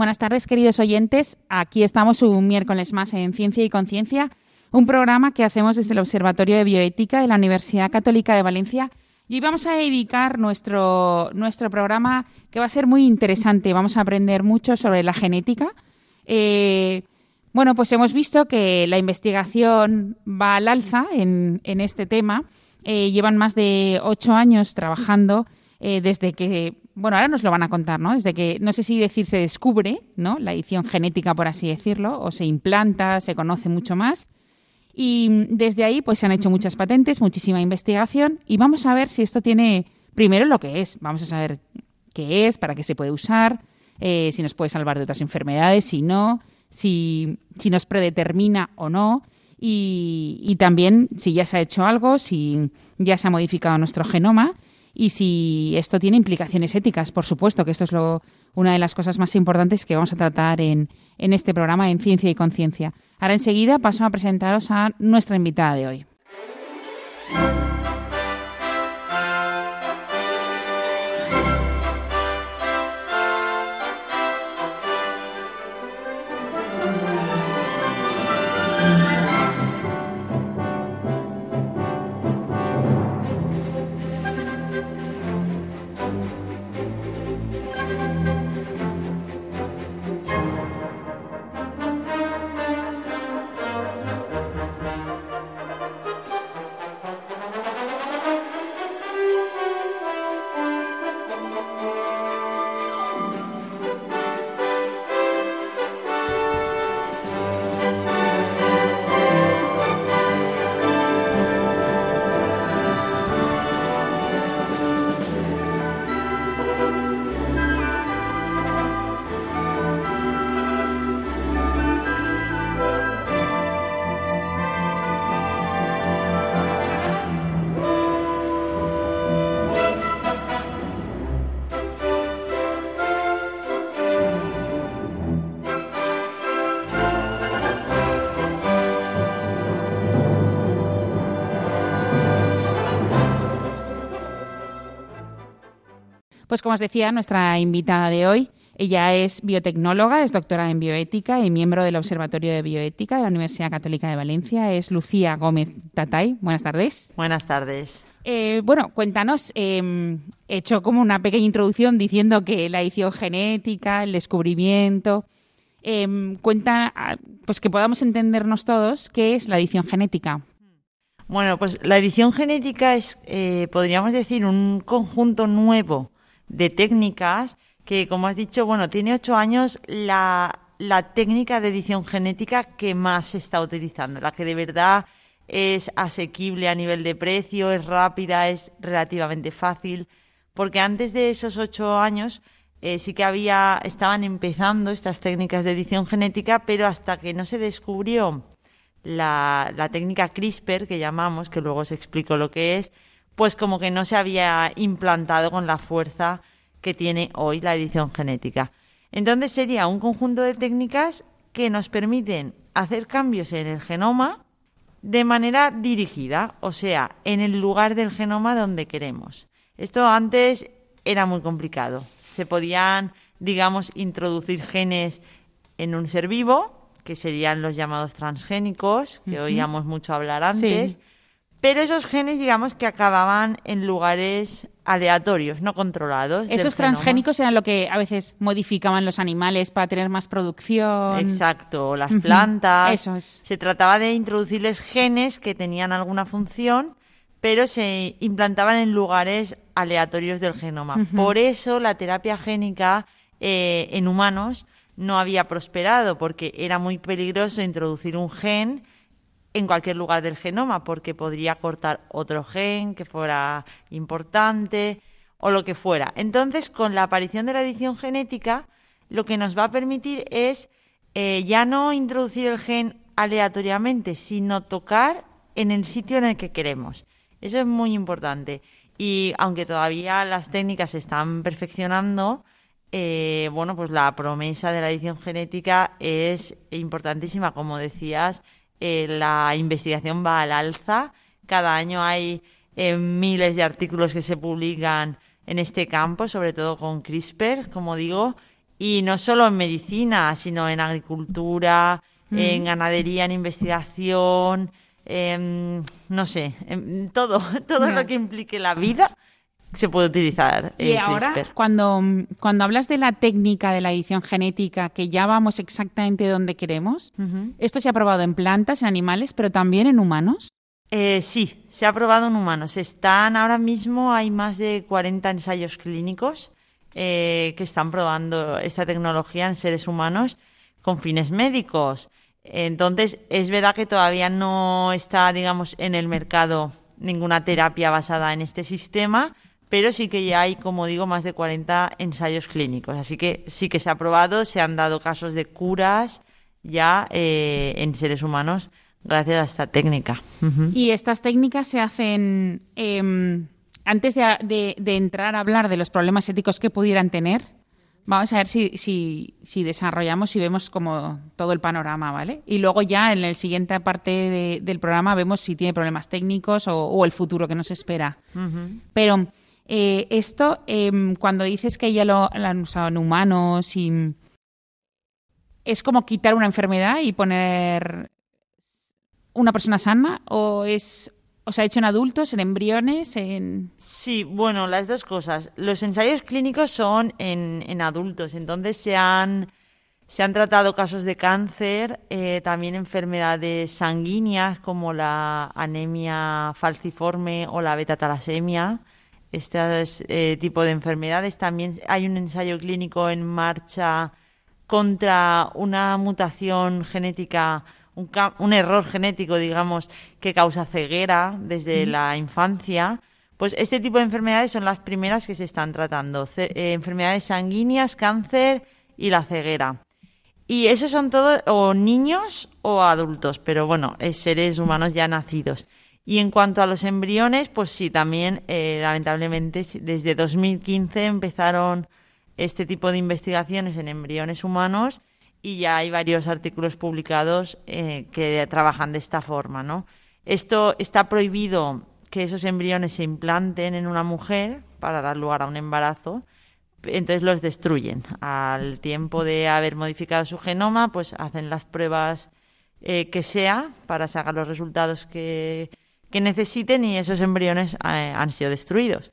Buenas tardes, queridos oyentes. Aquí estamos un miércoles más en Ciencia y Conciencia, un programa que hacemos desde el Observatorio de Bioética de la Universidad Católica de Valencia. Y hoy vamos a dedicar nuestro, nuestro programa que va a ser muy interesante. Vamos a aprender mucho sobre la genética. Eh, bueno, pues hemos visto que la investigación va al alza en, en este tema. Eh, llevan más de ocho años trabajando eh, desde que, bueno, ahora nos lo van a contar, ¿no? Desde que, no sé si decir se descubre, ¿no? La edición genética, por así decirlo, o se implanta, se conoce mucho más. Y desde ahí, pues se han hecho muchas patentes, muchísima investigación, y vamos a ver si esto tiene, primero, lo que es. Vamos a saber qué es, para qué se puede usar, eh, si nos puede salvar de otras enfermedades, si no, si, si nos predetermina o no. Y, y, también si ya se ha hecho algo, si ya se ha modificado nuestro genoma y si esto tiene implicaciones éticas, por supuesto, que esto es lo, una de las cosas más importantes que vamos a tratar en, en este programa en Ciencia y Conciencia. Ahora enseguida paso a presentaros a nuestra invitada de hoy. Como os decía, nuestra invitada de hoy, ella es biotecnóloga, es doctora en bioética y miembro del Observatorio de Bioética de la Universidad Católica de Valencia. Es Lucía Gómez Tatay. Buenas tardes. Buenas tardes. Eh, bueno, cuéntanos, eh, he hecho como una pequeña introducción diciendo que la edición genética, el descubrimiento, eh, cuenta, pues que podamos entendernos todos qué es la edición genética. Bueno, pues la edición genética es, eh, podríamos decir, un conjunto nuevo de técnicas que, como has dicho, bueno, tiene ocho años la, la técnica de edición genética que más se está utilizando, la que de verdad es asequible a nivel de precio, es rápida, es relativamente fácil, porque antes de esos ocho años eh, sí que había, estaban empezando estas técnicas de edición genética, pero hasta que no se descubrió la, la técnica CRISPR, que llamamos, que luego os explico lo que es, pues como que no se había implantado con la fuerza que tiene hoy la edición genética. Entonces sería un conjunto de técnicas que nos permiten hacer cambios en el genoma de manera dirigida, o sea, en el lugar del genoma donde queremos. Esto antes era muy complicado. Se podían, digamos, introducir genes en un ser vivo, que serían los llamados transgénicos, que uh -huh. oíamos mucho hablar antes. Sí. Pero esos genes, digamos, que acababan en lugares aleatorios, no controlados. Esos transgénicos eran lo que a veces modificaban los animales para tener más producción. Exacto, las plantas. Eso es. Se trataba de introducirles genes que tenían alguna función, pero se implantaban en lugares aleatorios del genoma. Uh -huh. Por eso la terapia génica eh, en humanos no había prosperado, porque era muy peligroso introducir un gen en cualquier lugar del genoma, porque podría cortar otro gen que fuera importante o lo que fuera. Entonces, con la aparición de la edición genética, lo que nos va a permitir es eh, ya no introducir el gen aleatoriamente, sino tocar en el sitio en el que queremos. Eso es muy importante. Y aunque todavía las técnicas se están perfeccionando, eh, bueno, pues la promesa de la edición genética es importantísima. Como decías, eh, la investigación va al alza. Cada año hay eh, miles de artículos que se publican en este campo, sobre todo con CRISPR, como digo, y no solo en medicina, sino en agricultura, en ganadería, en investigación, Em, no sé, em, todo, todo lo que implique la vida se puede utilizar. y ahora, cuando, cuando hablas de la técnica de la edición genética, que ya vamos exactamente donde queremos, ¿esto se ha probado en plantas, en animales, pero también en humanos? Eh, sí, se ha probado en humanos. Están ahora mismo, hay más de 40 ensayos clínicos eh, que están probando esta tecnología en seres humanos con fines médicos. Entonces, es verdad que todavía no está, digamos, en el mercado ninguna terapia basada en este sistema, pero sí que ya hay, como digo, más de 40 ensayos clínicos. Así que sí que se ha probado, se han dado casos de curas ya eh, en seres humanos gracias a esta técnica. Y estas técnicas se hacen em, antes de, entrar a hablar de los problemas éticos que pudieran tener. Vamos a ver si, si, si, desarrollamos y vemos como todo el panorama, ¿vale? Y luego ya en la siguiente parte del programa vemos si tiene problemas técnicos o, el futuro que nos espera. Pero eh, esto, em, cuando dices que ya lo, han usado en humanos y... ¿Es como quitar una enfermedad y poner una persona sana o es ¿O se ha hecho en adultos, en embriones? En... Sí, bueno, las dos cosas. Los ensayos clínicos son en, adultos, entonces se han, se han tratado casos de cáncer, eh, también enfermedades sanguíneas como la anemia falciforme o la beta-talasemia. Este eh, tipo de enfermedades. También hay un ensayo clínico en marcha contra una mutación genética un, error genético, digamos, que causa ceguera desde la infancia, pues este tipo de enfermedades son las primeras que se están tratando. Eh, enfermedades sanguíneas, cáncer y la ceguera. Y esos son todos o niños o adultos, pero bueno, es seres humanos ya nacidos. Y en cuanto a los embriones, pues sí, también eh, lamentablemente desde 2015 empezaron este tipo de investigaciones en embriones humanos y ya hay varios artículos publicados eh, que trabajan de esta forma, ¿no? Esto está prohibido que esos embriones se implanten en una mujer para dar lugar a un embarazo, entonces los destruyen. Al tiempo de haber modificado su genoma, pues hacen las pruebas eh, que sea para sacar los resultados que, que necesiten y esos embriones eh, han sido destruidos.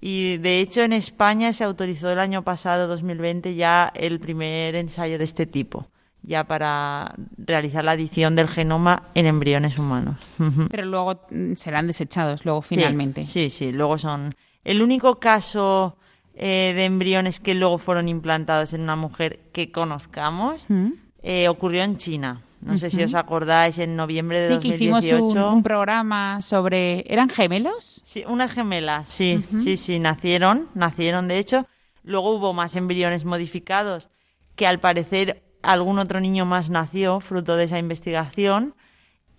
Y de hecho en España se autorizó el año pasado, 2020, ya el primer ensayo de este tipo, ya para realizar la edición del genoma en embriones humanos. Pero luego mm, serán desechados, luego finalmente. Sí, sí, luego son. El único caso eh, de embriones que luego fueron implantados en una mujer que conozcamos ¿Mm? eh, ocurrió en China. No sé si os acordáis, en noviembre de sí, 2018. Sí, que hicimos un, programa sobre... ¿Eran gemelos? Sí, una gemela, sí, sí, sí, nacieron, nacieron de hecho. Luego hubo más embriones modificados que al parecer algún otro niño más nació fruto de esa investigación.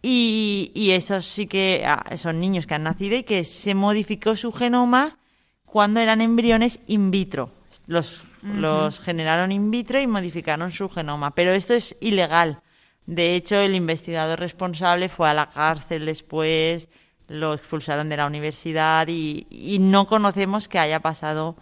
Y, y esos sí que ah, son niños que han nacido y que se modificó su genoma cuando eran embriones in vitro. Los, los generaron in vitro y modificaron su genoma. Pero esto es ilegal. De hecho, el investigador responsable fue a la cárcel después, lo expulsaron de la universidad y, no conocemos que haya pasado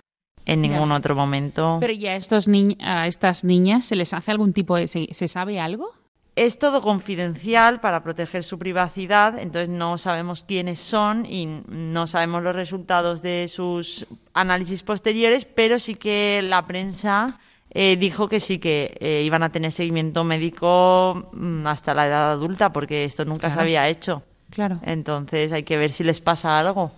en ningún otro momento. Pero ya a, estos a estas niñas se les hace algún tipo de... ¿Se, sabe algo? Es todo confidencial para proteger su privacidad, entonces no sabemos quiénes son y no sabemos los resultados de sus análisis posteriores, pero sí que la prensa eh, dijo que sí que eh, iban a tener seguimiento médico mm, hasta la edad adulta, porque esto nunca se había hecho. Claro. Entonces hay que ver si les pasa algo.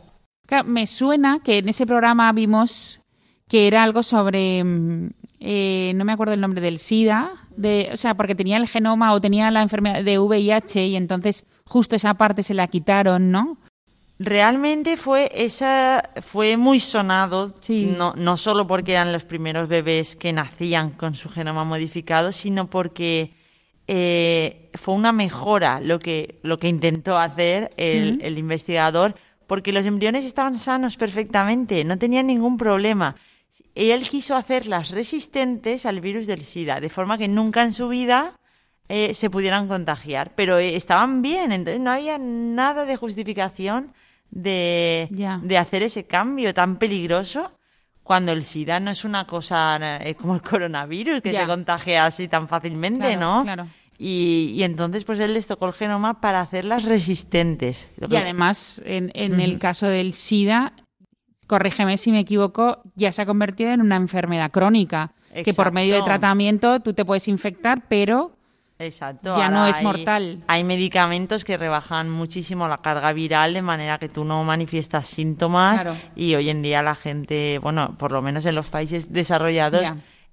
me suena que en ese programa vimos que era algo sobre, mm, eh, no me acuerdo el nombre del SIDA, de, o sea, porque tenía el genoma o tenía la enfermedad de VIH y entonces justo esa parte se la quitaron, ¿no? Realmente fue esa fue muy sonado, no, no solo porque eran los primeros bebés que nacían con su genoma modificado, sino porque eh, fue una mejora lo que, lo que intentó hacer el, el investigador, porque los embriones estaban sanos perfectamente, no tenían ningún problema. Y él quiso hacerlas resistentes al virus del SIDA, de forma que nunca en su vida eh, se pudieran contagiar, pero eh, estaban bien, entonces no había nada de justificación de, de hacer ese cambio tan peligroso cuando el SIDA no es una cosa eh, como el coronavirus que se contagia así tan fácilmente, Claro, ¿no? claro. Y, y entonces pues él les tocó el genoma para hacerlas resistentes. Y además, en, en el caso del SIDA, corrígeme si me equivoco, ya se ha convertido en una enfermedad crónica, que por medio de tratamiento tú te puedes infectar, pero Exacto. Ya no es hay- mortal. Hay medicamentos que rebajan muchísimo la carga viral de manera que tú no manifiestas síntomas Claro. y hoy en día la gente, bueno, por lo menos en los países desarrollados,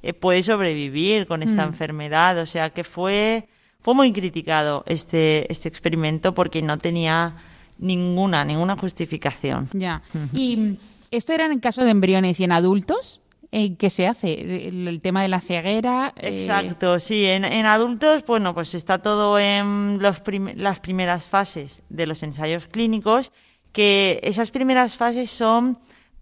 eh, puede sobrevivir con esta Mm. enfermedad. O sea que fue, fue muy criticado este, este experimento porque no tenía ninguna, ninguna justificación. ya. Y esto era en el caso de embriones y en adultos, eh, ¿qué se hace? El, el tema de la ceguera. eh, Exacto, sí. En, en adultos, bueno, pues está todo en los prim- las primeras fases de los ensayos clínicos, que esas primeras fases son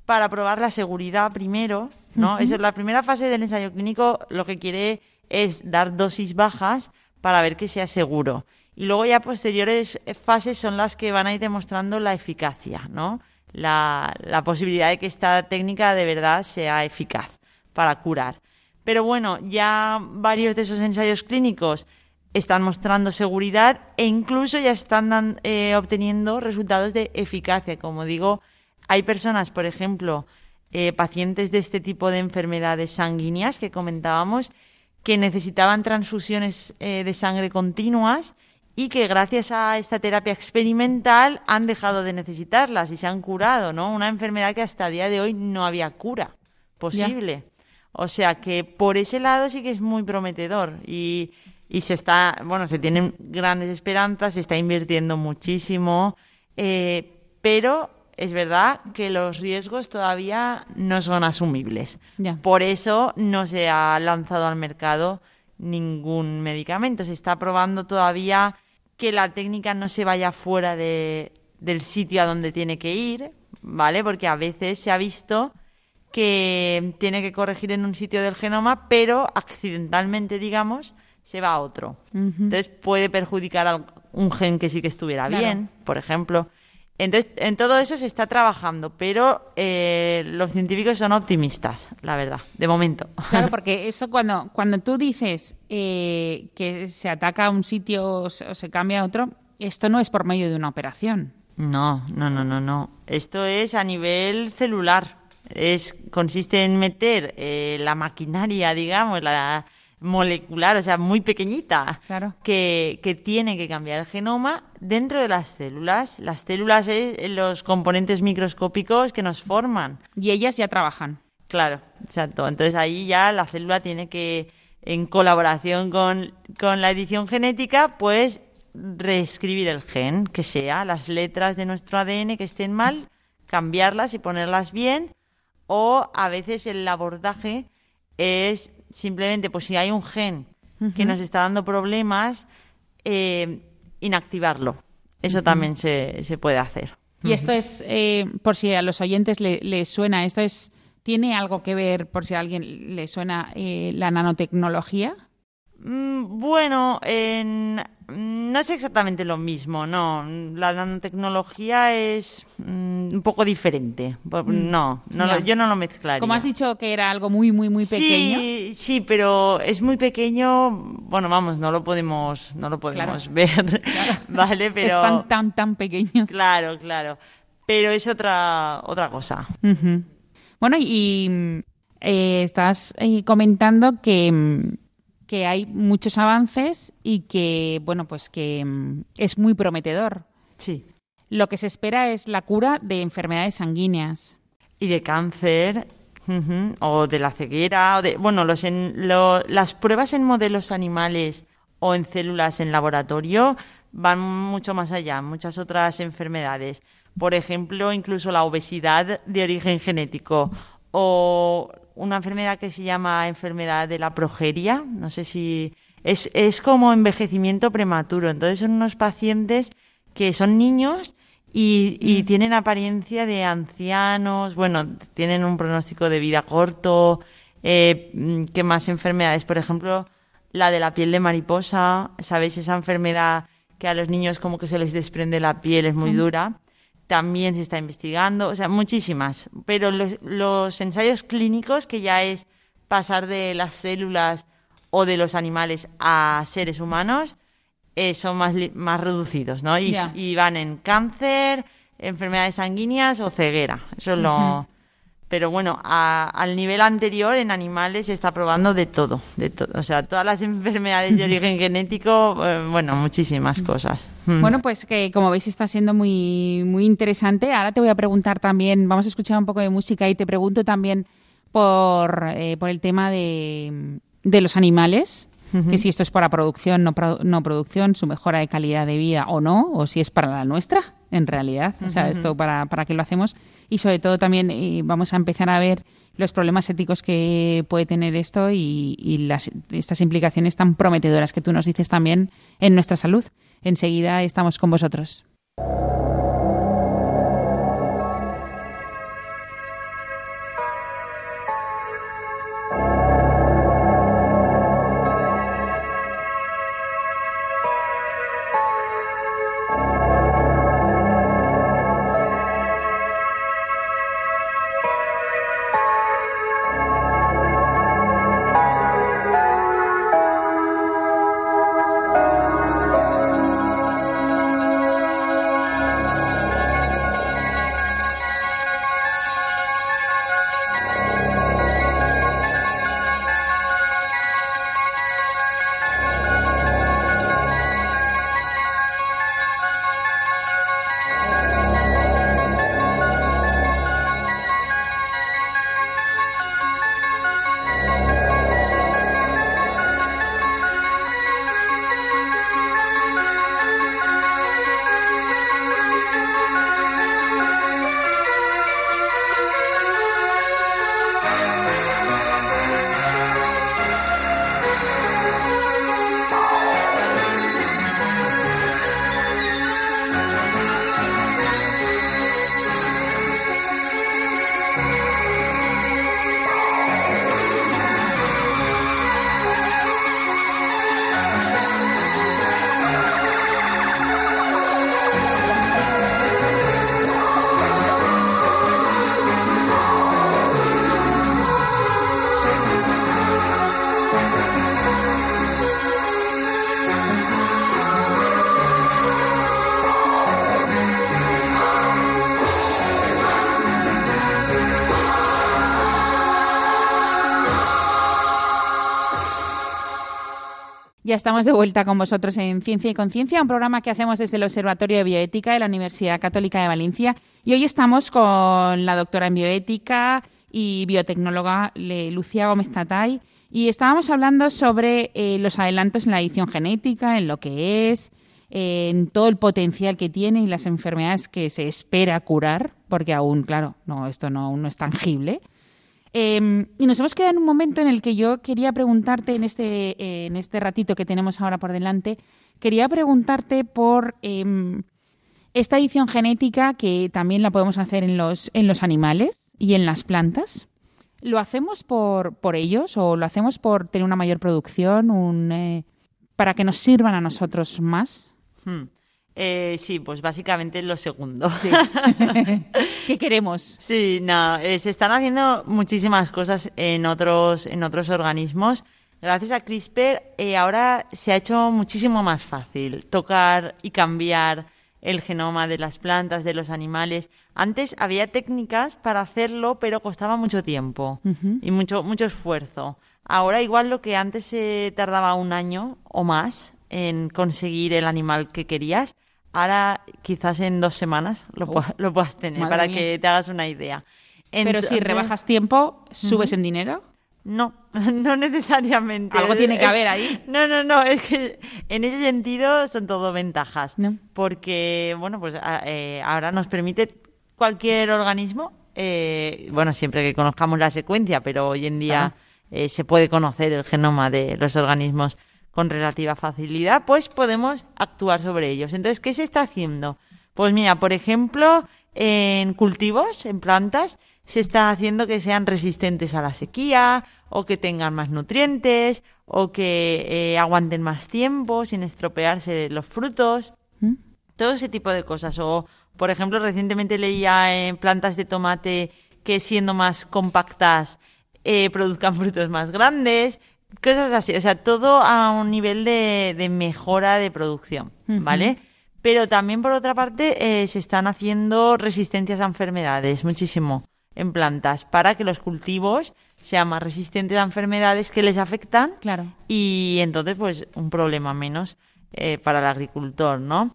para probar la seguridad primero, ¿no? Esa es la primera fase del ensayo clínico, lo que quiere es dar dosis bajas para ver que sea seguro. Y luego ya posteriores fases son las que van a ir demostrando la eficacia, ¿no? La, posibilidad de que esta técnica de verdad sea eficaz para curar. Pero bueno, ya varios de esos ensayos clínicos están mostrando seguridad e incluso ya están eh, obteniendo resultados de eficacia. Como digo, hay personas, por ejemplo, eh, pacientes de este tipo de enfermedades sanguíneas que comentábamos, que necesitaban transfusiones eh, de sangre continuas y que gracias a esta terapia experimental han dejado de necesitarlas y se han curado, ¿no? Una enfermedad que hasta el día de hoy no había cura posible. O sea que por ese lado sí que es muy prometedor y, y se está, bueno, se tienen grandes esperanzas, se está invirtiendo muchísimo, eh, pero es verdad que los riesgos todavía no son asumibles. Ya. Por eso no se ha lanzado al mercado ningún medicamento. Se está probando todavía que la técnica no se vaya fuera de, del sitio a donde tiene que ir, ¿vale? Porque a veces se ha visto que tiene que corregir en un sitio del genoma, pero accidentalmente, digamos, se va a otro. Entonces puede perjudicar a un gen que sí que estuviera Claro. bien, por ejemplo. Entonces, en todo eso se está trabajando, pero eh, los científicos son optimistas, la verdad, de momento. Claro, porque eso cuando, cuando tú dices eh, que se ataca a un sitio o se, o se cambia a otro, esto no es por medio de una operación. No, no, no, no, no. Esto es a nivel celular. Es consiste en meter eh, la maquinaria, digamos, la molecular, o sea, muy pequeñita, Claro. que, que tiene que cambiar el genoma dentro de las células. Las células es los componentes microscópicos que nos forman. Y ellas ya trabajan. Claro, exacto. Entonces ahí ya la célula tiene que, en colaboración con, con la edición genética, pues reescribir el gen, que sea las letras de nuestro ADN que estén mal, cambiarlas y ponerlas bien, o a veces el abordaje es simplemente, pues si hay un gen que nos está dando problemas, eh, inactivarlo. Eso también se, se puede hacer. Y esto es, eh, por si a los oyentes le- les suena, esto es, ¿tiene algo que ver, por si a alguien le suena, eh, la nanotecnología? Mm, Bueno, en- no es exactamente lo mismo, no. La nanotecnología es mm, un poco diferente. Po- No, no lo- yo no lo mezclaría. Como has dicho que era algo muy, muy, muy pequeño. Sí, sí, pero es muy pequeño. Bueno, vamos, no lo podemos, no lo podemos Claro. ver, vale, pero Es tan, tan, tan pequeño. claro, claro. Pero es otra otra cosa. Bueno, y mm, eh, estás eh, comentando que, mm, que hay muchos avances y que, bueno, pues que mm, es muy prometedor. Sí. Lo que se espera es la cura de enfermedades sanguíneas. y de cáncer o de la ceguera o de bueno los en- lo- las pruebas en modelos animales o en células en laboratorio van mucho más allá muchas otras enfermedades por ejemplo incluso la obesidad de origen genético o una enfermedad que se llama enfermedad de la progeria no sé si es, es como envejecimiento prematuro. Entonces son unos pacientes que son niños y, y tienen apariencia de ancianos, bueno, tienen un pronóstico de vida corto, eh, ¿qué más enfermedades? Por ejemplo, la de la piel de mariposa, ¿sabéis? Esa enfermedad que a los niños como que se les desprende la piel, es muy dura. También se está investigando, o sea, muchísimas. Pero los, los ensayos clínicos, que ya es pasar de las células o de los animales a seres humanos, eh, son más, más reducidos, ¿no? Y van en cáncer, enfermedades sanguíneas o ceguera. Eso es lo... Pero bueno, a- al nivel anterior en animales se está probando de todo, de todo. O sea, todas las enfermedades de origen genético, eh, bueno, muchísimas cosas. Mm. Bueno, pues que como veis está siendo muy, muy interesante. Ahora te voy a preguntar también, vamos a escuchar un poco de música y te pregunto también por, eh, por el tema de, de los animales, que si esto es para producción, no, pro- no producción, su mejora de calidad de vida o no, o si es para la nuestra, en realidad. O sea, esto para, para qué lo hacemos. Y sobre todo también eh, vamos a empezar a ver los problemas éticos que puede tener esto y, y las, estas implicaciones tan prometedoras que tú nos dices también en nuestra salud. Enseguida estamos con vosotros. Ya estamos de vuelta con vosotros en Ciencia y Conciencia, un programa que hacemos desde el Observatorio de Bioética de la Universidad Católica de Valencia. Y hoy estamos con la doctora en bioética y biotecnóloga Lucía Gómez Tatay. Y estábamos hablando sobre eh, los adelantos en la edición genética, en lo que es, en todo el potencial que tiene y las enfermedades que se espera curar, porque aún, claro, no, esto no, aún no es tangible. Eh, y nos hemos quedado en un momento en el que yo quería preguntarte, en este, eh, en este ratito que tenemos ahora por delante, quería preguntarte por eh, esta edición genética que también la podemos hacer en los, en los animales y en las plantas. ¿Lo hacemos por, por ellos o lo hacemos por tener una mayor producción, un, eh, para que nos sirvan a nosotros más? Hmm. Eh, sí, pues básicamente lo segundo. ¿Qué queremos? Sí, no, eh, se están haciendo muchísimas cosas en otros, en otros organismos. Gracias a CRISPR eh, ahora se ha hecho muchísimo más fácil tocar y cambiar el genoma de las plantas, de los animales. Antes había técnicas para hacerlo, pero costaba mucho tiempo y mucho, mucho esfuerzo. Ahora igual lo que antes se tardaba un año o más en conseguir el animal que querías, ahora quizás en dos semanas lo, pu- lo puedas tener, para mía. que te hagas una idea. Pero si rebajas tiempo, ¿subes en dinero? no, no necesariamente. Algo tiene que haber ahí. No, no, no, es que en ese sentido son todo ventajas. No. Porque, bueno, pues a- eh, ahora nos permite cualquier organismo, eh, bueno, siempre que conozcamos la secuencia, pero hoy en día eh, se puede conocer el genoma de los organismos con relativa facilidad, pues podemos actuar sobre ellos. Entonces, ¿qué se está haciendo? Pues mira, por ejemplo, en cultivos, en plantas, se está haciendo que sean resistentes a la sequía o que tengan más nutrientes o que eh, aguanten más tiempo sin estropearse los frutos. ¿Mm? Todo ese tipo de cosas. O, por ejemplo, recientemente leía en plantas de tomate que siendo más compactas eh, produzcan frutos más grandes. Cosas así. O sea, todo a un nivel de, de mejora de producción. ¿Vale? Pero también, por otra parte, eh, se están haciendo resistencias a enfermedades, muchísimo, en plantas, para que los cultivos sean más resistentes a enfermedades que les afectan. Claro. Y entonces, pues, un problema menos eh, para el agricultor, ¿no?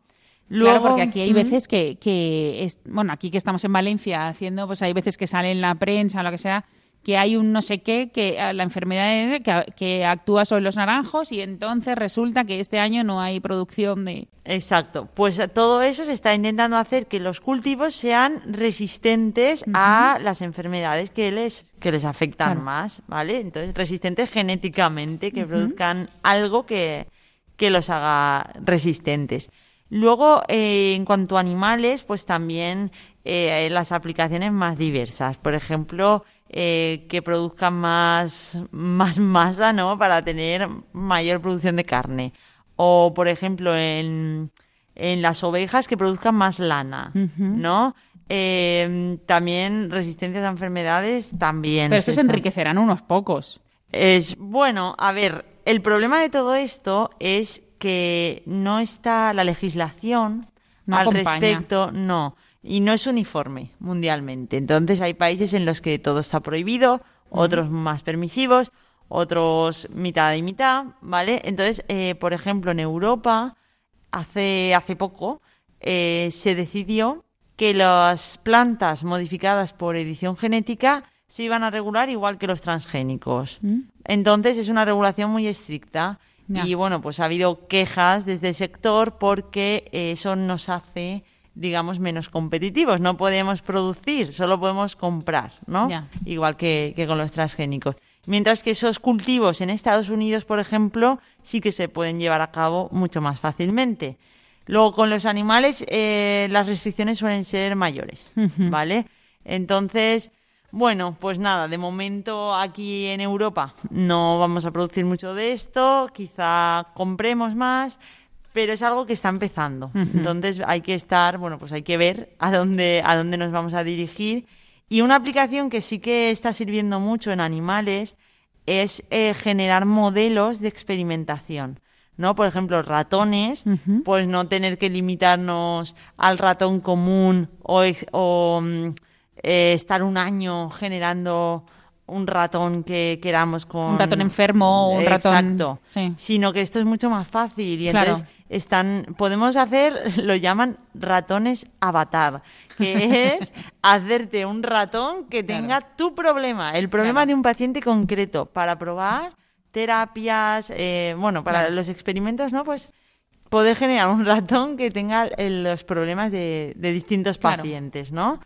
claro, porque aquí hay veces que, que es- bueno, aquí que estamos en Valencia haciendo, pues hay veces que sale en la prensa o lo que sea, que hay un no sé qué, que eh, la enfermedad que, que actúa sobre los naranjos y entonces resulta que este año no hay producción de... Exacto. Pues todo eso se está intentando hacer que los cultivos sean resistentes a las enfermedades que les, que les afectan Claro. más, ¿vale? Entonces, resistentes genéticamente, que produzcan algo que, que los haga resistentes. Luego, eh, en cuanto a animales, pues también eh, las aplicaciones más diversas. Por ejemplo, eh, que produzcan más, más masa, ¿no? Para tener mayor producción de carne. O, por ejemplo, en, en las ovejas que produzcan más lana, ¿no? Eh, también resistencias a enfermedades, también. Pero estos se enriquecerán unos pocos. es bueno, a ver, el problema de todo esto es que no está la legislación No al acompaña. respecto, no, y no es uniforme mundialmente. Entonces hay países en los que todo está prohibido, otros más permisivos, otros mitad y mitad, ¿vale? Entonces, eh, por ejemplo, en Europa hace hace poco eh, se decidió que las plantas modificadas por edición genética se iban a regular igual que los transgénicos. Entonces es una regulación muy estricta Ya. y bueno, pues ha habido quejas desde el sector porque eh, eso nos hace digamos menos competitivos, no podemos producir, solo podemos comprar, ¿no? Ya. Igual que, que con los transgénicos. Mientras que esos cultivos en Estados Unidos, por ejemplo, sí que se pueden llevar a cabo mucho más fácilmente. Luego, con los animales, eh, las restricciones suelen ser mayores, ¿vale? Entonces, bueno, pues nada, de momento aquí en Europa no vamos a producir mucho de esto, quizá compremos más, pero es algo que está empezando. Entonces hay que estar, bueno, pues hay que ver a dónde, a dónde nos vamos a dirigir. Y una aplicación que sí que está sirviendo mucho en animales es eh, generar modelos de experimentación. ¿no? Por ejemplo, ratones, pues no tener que limitarnos al ratón común o, ex- o, mm, eh, estar un año generando un ratón que queramos con... Un ratón enfermo o un ratón- Exacto. sí. Sino que esto es mucho más fácil y Claro. entonces están, podemos hacer, lo llaman ratones avatar, que es hacerte un ratón que Claro. tenga tu problema, el problema Claro. de un paciente concreto, para probar terapias, eh, bueno, para los experimentos, ¿no? Pues poder generar un ratón que tenga eh, los problemas de, de distintos pacientes, ¿no?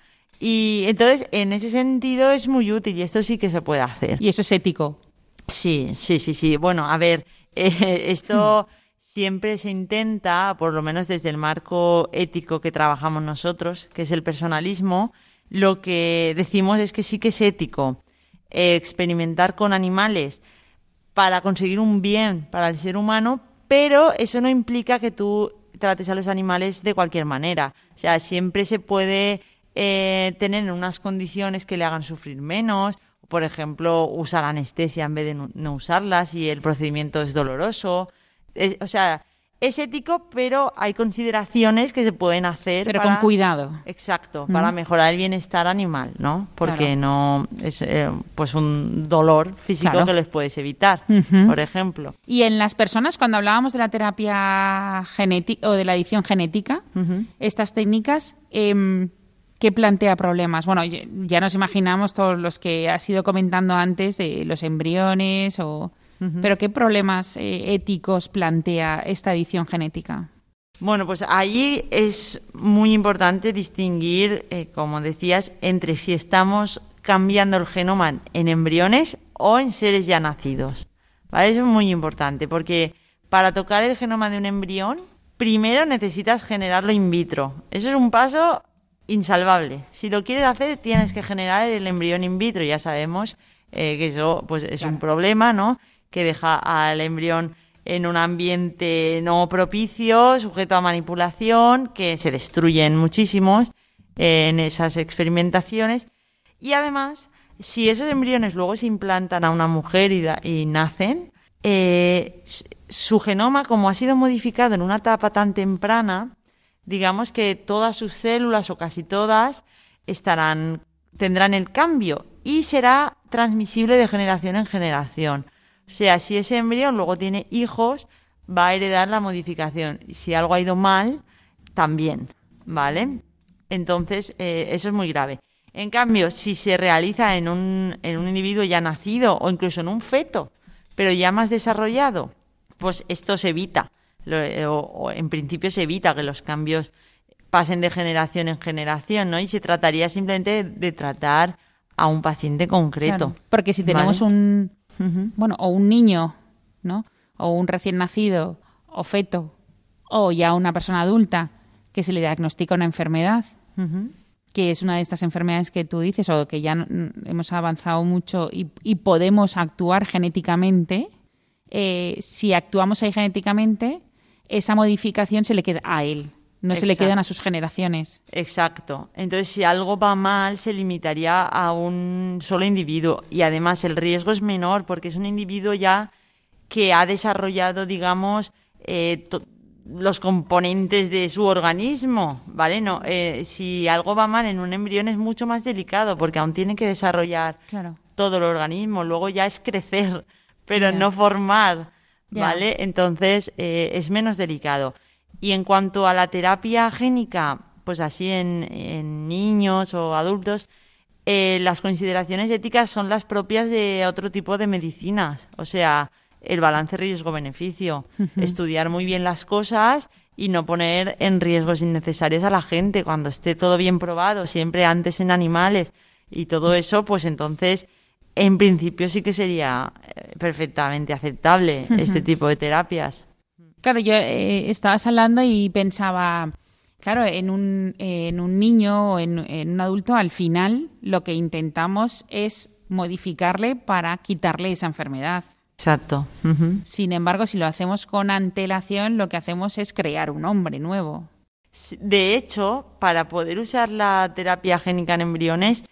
Y entonces, en ese sentido, es muy útil y esto sí que se puede hacer. Y eso es ético. Sí, sí, sí, sí. Bueno, a ver, eh, esto siempre se intenta, por lo menos desde el marco ético que trabajamos nosotros, que es el personalismo, lo que decimos es que sí que es ético eh, experimentar con animales para conseguir un bien para el ser humano, pero eso no implica que tú trates a los animales de cualquier manera. O sea, siempre se puede eh, tener en unas condiciones que le hagan sufrir menos, por ejemplo, usar anestesia en vez de no, usarla si el procedimiento es doloroso. Es- o sea, es ético, pero hay consideraciones que se pueden hacer. Pero para- con cuidado. Exacto, para mejorar el bienestar animal, ¿no? Porque Claro. no es eh, pues un dolor físico Claro. que les puedes evitar, por ejemplo. Y en las personas, cuando hablábamos de la terapia genética o de la edición genética, estas técnicas, em, ¿qué plantea problemas? Bueno, ya- nos imaginamos todos los que has ido comentando antes de los embriones, o... pero ¿qué problemas eh, éticos plantea esta edición genética? Bueno, pues allí es muy importante distinguir, eh, como decías, entre si estamos cambiando el genoma en embriones o en seres ya nacidos. ¿Vale? Eso es muy importante porque para tocar el genoma de un embrión, primero necesitas generarlo in vitro. Eso es un paso insalvable. Si lo quieres hacer, tienes que generar el embrión in vitro. Ya sabemos eh, que eso pues, es un problema, ¿no? Que deja al embrión en un ambiente no propicio, sujeto a manipulación, que se destruyen muchísimos eh, en esas experimentaciones. Y además, si esos embriones luego se implantan a una mujer y, nacen, eh, su genoma, como ha sido modificado en una etapa tan temprana, digamos que todas sus células o casi todas estarán tendrán el cambio y será transmisible de generación en generación. O sea, si ese embrión luego tiene hijos, va a heredar la modificación. Y si algo ha ido mal, también, ¿vale? Entonces, eh, eso es muy grave. En cambio, si se realiza en un, en un individuo ya nacido o incluso en un feto, pero ya más desarrollado, pues esto se evita. Eh, o, en principio se evita que los cambios pasen de generación en generación, ¿no? Y se trataría simplemente de, tratar a un paciente concreto. porque si tenemos un, bueno, o un niño, ¿no? O un recién nacido, o feto, o ya una persona adulta que se le diagnostica una enfermedad, que es una de estas enfermedades que tú dices, o que ya hemos avanzado mucho y, podemos actuar genéticamente, eh, si actuamos ahí genéticamente, esa modificación se le queda a él, no se le quedan a sus generaciones. Exacto. Entonces, si algo va mal, se limitaría a un solo individuo. Y además el riesgo es menor porque es un individuo ya que ha desarrollado, digamos, eh, los componentes de su organismo, ¿vale? No, eh, si algo va mal en un embrión es mucho más delicado porque aún tiene que desarrollar todo el organismo. Luego ya es crecer, pero no formar, ¿vale? Entonces eh, es menos delicado. Y en cuanto a la terapia génica, pues así en, niños o adultos, eh, las consideraciones éticas son las propias de otro tipo de medicinas. O sea, el balance riesgo-beneficio, estudiar muy bien las cosas y no poner en riesgos innecesarios a la gente cuando esté todo bien probado, siempre antes en animales y todo eso, pues entonces en principio sí que sería eh, perfectamente aceptable este tipo de terapias. Claro, yo eh, estabas hablando y pensaba, claro, en un, en un niño o en, un adulto, al final lo que intentamos es modificarle para quitarle esa enfermedad. Exacto. Sin embargo, si lo hacemos con antelación, lo que hacemos es crear un hombre nuevo. De hecho, para poder usar la terapia génica en embriones,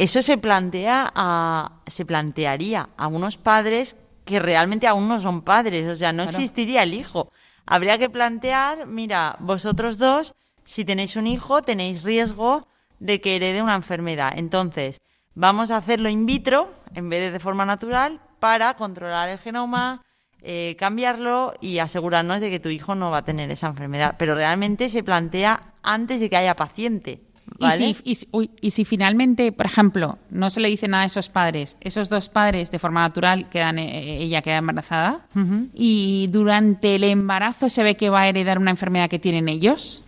eso se plantea a, se plantearía a unos padres que realmente aún no son padres, o sea, no existiría el hijo. Habría que plantear, mira, vosotros dos, si tenéis un hijo, tenéis riesgo de que herede una enfermedad. Entonces, vamos a hacerlo in vitro en vez de de forma natural para controlar el genoma, eh, cambiarlo y asegurarnos de que tu hijo no va a tener esa enfermedad. Pero realmente se plantea antes de que haya paciente. Y, si, finalmente, por ejemplo, no se le dice nada a esos padres, esos dos padres de forma natural quedan, eh, ella queda embarazada y durante el embarazo se ve que va a heredar una enfermedad que tienen ellos,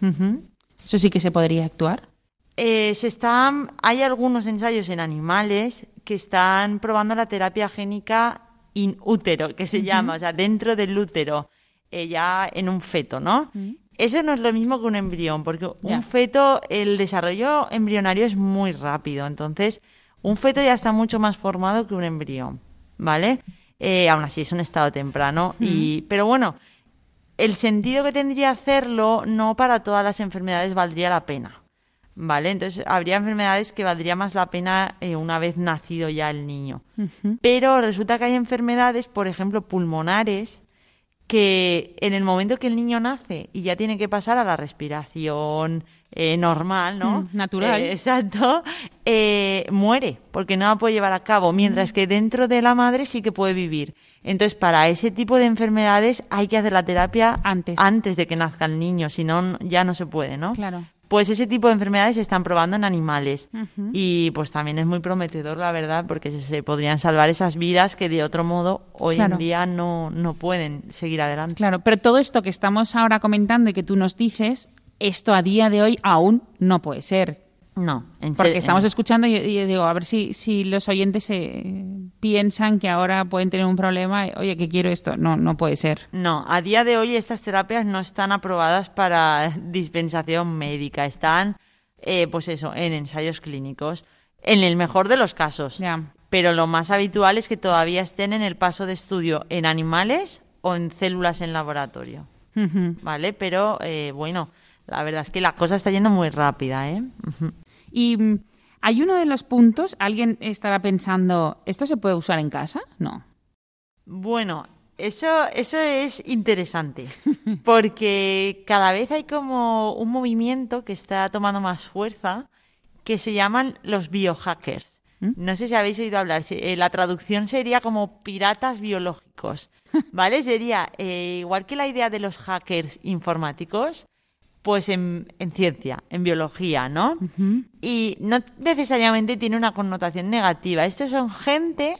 eso sí que se podría actuar. Eh, se están, hay algunos ensayos en animales que están probando la terapia génica in útero, que se llama, o sea, dentro del útero, eh, ya en un feto, ¿no? Eso no es lo mismo que un embrión, porque un feto, el desarrollo embrionario es muy rápido. Entonces, un feto ya está mucho más formado que un embrión, ¿vale? Eh, aún así es un estado temprano. y, pero bueno, el sentido que tendría hacerlo no para todas las enfermedades valdría la pena. ¿Vale? Entonces habría enfermedades que valdría más la pena eh, una vez nacido ya el niño. Pero resulta que hay enfermedades, por ejemplo, pulmonares, que en el momento que el niño nace y ya tiene que pasar a la respiración eh, normal, ¿no? Mm, natural. Eh, exacto, eh, muere porque no la puede llevar a cabo, mientras mm. que dentro de la madre sí que puede vivir. Entonces, para ese tipo de enfermedades hay que hacer la terapia antes, antes de que nazca el niño, si no, ya no se puede, ¿no? Claro pues ese tipo de enfermedades se están probando en animales y pues también es muy prometedor la verdad porque se, podrían salvar esas vidas que de otro modo hoy en día no, no pueden seguir adelante. Claro, pero todo esto que estamos ahora comentando y que tú nos dices, esto a día de hoy aún no puede ser. No, en Porque estamos escuchando y, digo, a ver si, si los oyentes se piensan que ahora pueden tener un problema, oye, que quiero esto. No, no puede ser. No, a día de hoy estas terapias no están aprobadas para dispensación médica, están, eh, pues eso, en ensayos clínicos, en el mejor de los casos. Pero lo más habitual es que todavía estén en el paso de estudio en animales o en células en laboratorio. ¿vale? Pero eh, bueno, la verdad es que la cosa está yendo muy rápida, ¿eh? Y mm, hay uno de los puntos, alguien estará pensando, ¿esto se puede usar en casa? No. Bueno, eso, eso es interesante, porque cada vez hay como un movimiento que está tomando más fuerza que se llaman los biohackers. ¿Mm? No sé si habéis oído hablar, eh, la traducción sería como piratas biológicos, ¿vale? Sería eh, igual que la idea de los hackers informáticos, pues en, en ciencia, en biología, ¿no? Y no necesariamente tiene una connotación negativa. Estos son gente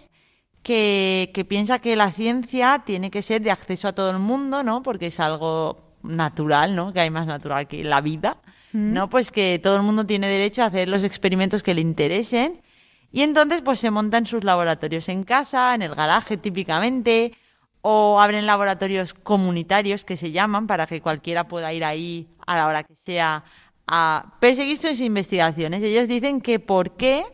que, que piensa que la ciencia tiene que ser de acceso a todo el mundo, ¿no? Porque es algo natural, ¿no? Que hay más natural que la vida, ¿no? Pues que todo el mundo tiene derecho a hacer los experimentos que le interesen. Y entonces, pues se montan sus laboratorios en casa, en el garaje típicamente, o abren laboratorios comunitarios que se llaman para que cualquiera pueda ir ahí a la hora que sea a perseguir sus investigaciones. Ellos dicen que por qué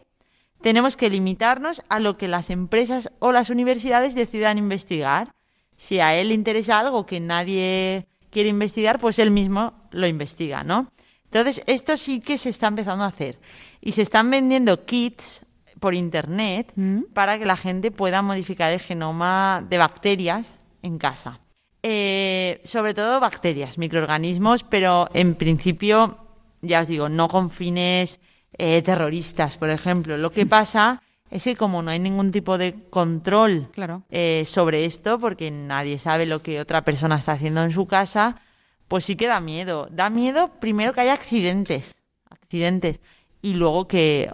tenemos que limitarnos a lo que las empresas o las universidades decidan investigar. Si a él le interesa algo que nadie quiere investigar, pues él mismo lo investiga, ¿no? Entonces, esto sí que se está empezando a hacer. Y se están vendiendo kits por internet Mm. para que la gente pueda modificar el genoma de bacterias en casa. Eh, sobre todo bacterias, microorganismos, pero en principio, ya os digo, no con fines eh, terroristas, por ejemplo. Lo que pasa es que como no hay ningún tipo de control Claro. eh, sobre esto, porque nadie sabe lo que otra persona está haciendo en su casa, pues sí que da miedo. Da miedo primero que haya accidentes, accidentes, y luego que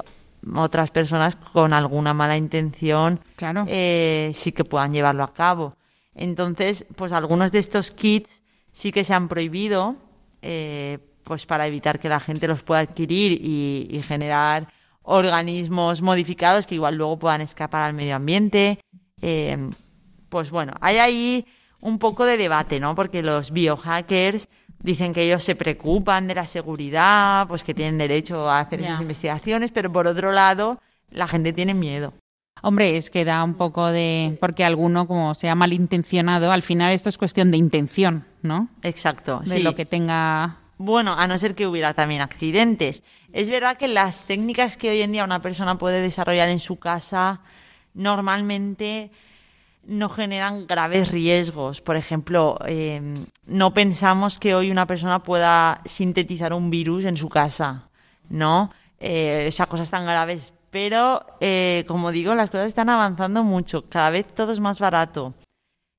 otras personas con alguna mala intención Claro. eh, sí que puedan llevarlo a cabo. Entonces, pues algunos de estos kits sí que se han prohibido, eh, pues para evitar que la gente los pueda adquirir y, y generar organismos modificados que igual luego puedan escapar al medio ambiente. Eh, pues bueno, hay ahí un poco de debate, ¿no? Porque los biohackers dicen que ellos se preocupan de la seguridad, pues que tienen derecho a hacer esas investigaciones, pero por otro lado, la gente tiene miedo. Hombre, es que da un poco de... Porque alguno, como sea malintencionado, al final esto es cuestión de intención, ¿no? Exacto. De sí. lo que tenga... Bueno, a no ser que hubiera también accidentes. Es verdad que las técnicas que hoy en día una persona puede desarrollar en su casa normalmente no generan graves riesgos. Por ejemplo, eh, no pensamos que hoy una persona pueda sintetizar un virus en su casa, ¿no? Eh, esas cosas tan graves. Pero, eh, como digo, las cosas están avanzando mucho. Cada vez todo es más barato.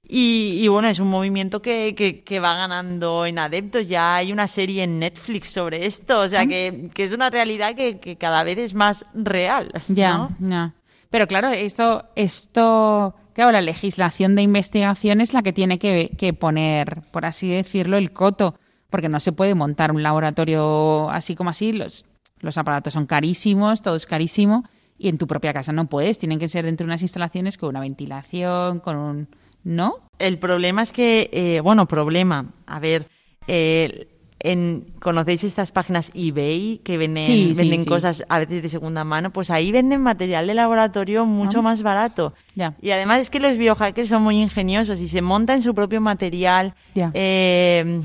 Y, y bueno, es un movimiento que, que, que va ganando en adeptos. Ya hay una serie en Netflix sobre esto. O sea, que, que es una realidad que, que cada vez es más real. Ya, ¿no? ya. Pero claro, esto, esto, claro, la legislación de investigación es la que tiene que, que poner, por así decirlo, el coto, porque no se puede montar un laboratorio así como así. Los, los aparatos son carísimos, todo es carísimo, y en tu propia casa no puedes. Tienen que ser dentro de unas instalaciones con una ventilación, con un, ¿no? El problema es que, eh, bueno, problema. A ver, eh, en, ¿conocéis estas páginas eBay que venden, Sí, venden sí. cosas a veces de segunda mano? Pues ahí venden material de laboratorio mucho Ah. más barato. Ya. Y además es que los biohackers son muy ingeniosos y se montan su propio material eh,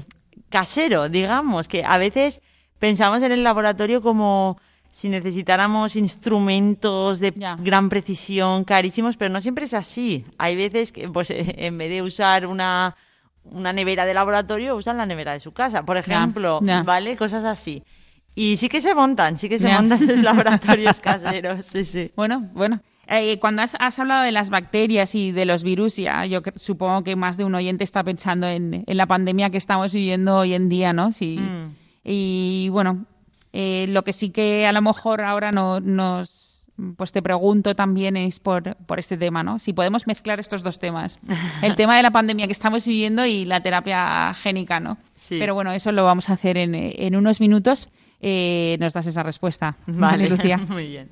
casero, digamos, que a veces pensamos en el laboratorio como si necesitáramos instrumentos de gran precisión, carísimos, pero no siempre es así. Hay veces que, pues, en vez de usar una, una nevera de laboratorio, usan la nevera de su casa, por ejemplo. ¿vale? Cosas así. Y sí que se montan, sí que se montan sus laboratorios caseros, sí, sí. Bueno, bueno. Eh, cuando has, has hablado de las bacterias y de los virus, ya yo supongo que más de un oyente está pensando en, en la pandemia que estamos viviendo hoy en día, ¿no? Sí. Mm. Y bueno, eh, lo que sí que a lo mejor ahora no, nos, pues te pregunto también es por, por este tema, ¿no? Si podemos mezclar estos dos temas, el tema de la pandemia que estamos viviendo y la terapia génica, ¿no? Sí. Pero bueno, eso lo vamos a hacer en, en unos minutos. Eh, nos das esa respuesta, Vale, Lucía. muy bien.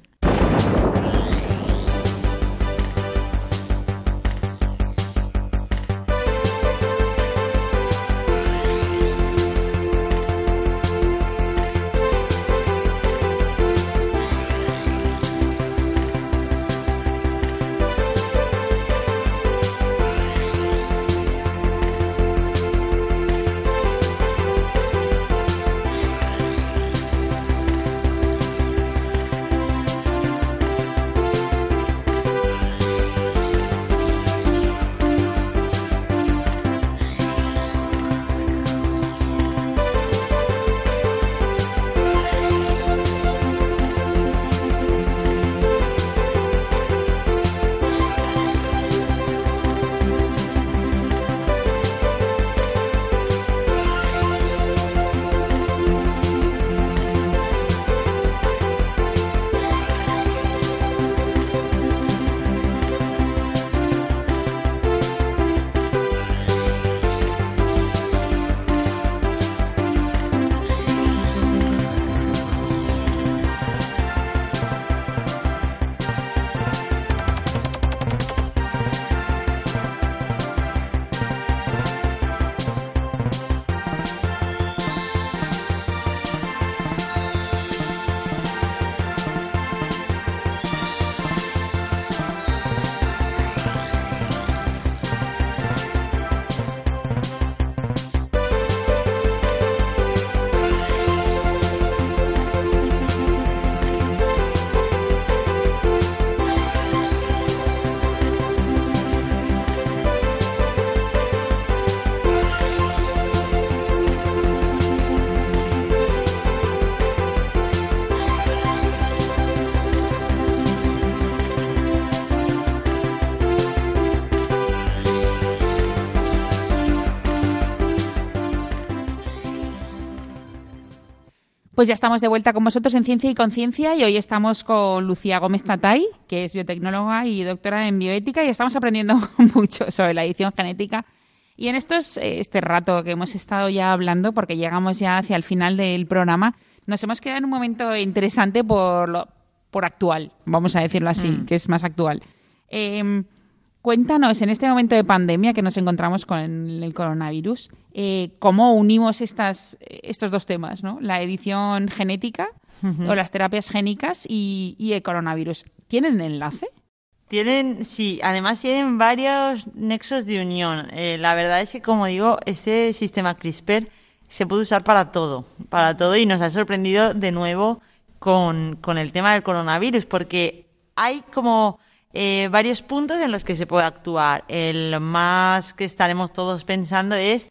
Pues ya estamos de vuelta con vosotros en Ciencia y Conciencia y hoy estamos con Lucía Gómez Tatay, que es biotecnóloga y doctora en bioética y estamos aprendiendo mucho sobre la edición genética. Y en estos, eh, este rato que hemos estado ya hablando, porque llegamos ya hacia el final del programa, nos hemos quedado en un momento interesante por, lo, por actual, vamos a decirlo así, Mm. que es más actual. Eh, cuéntanos, en este momento de pandemia que nos encontramos con el coronavirus, eh, ¿cómo unimos estas, estos dos temas, ¿no? la edición genética o las terapias génicas y, y el coronavirus? ¿Tienen enlace? Tienen, sí, además tienen varios nexos de unión. Eh, la verdad es que, como digo, este sistema CRISPR se puede usar para todo, para todo, y nos ha sorprendido de nuevo con, con el tema del coronavirus, porque hay como eh, varios puntos en los que se puede actuar. El más que estaremos todos pensando es,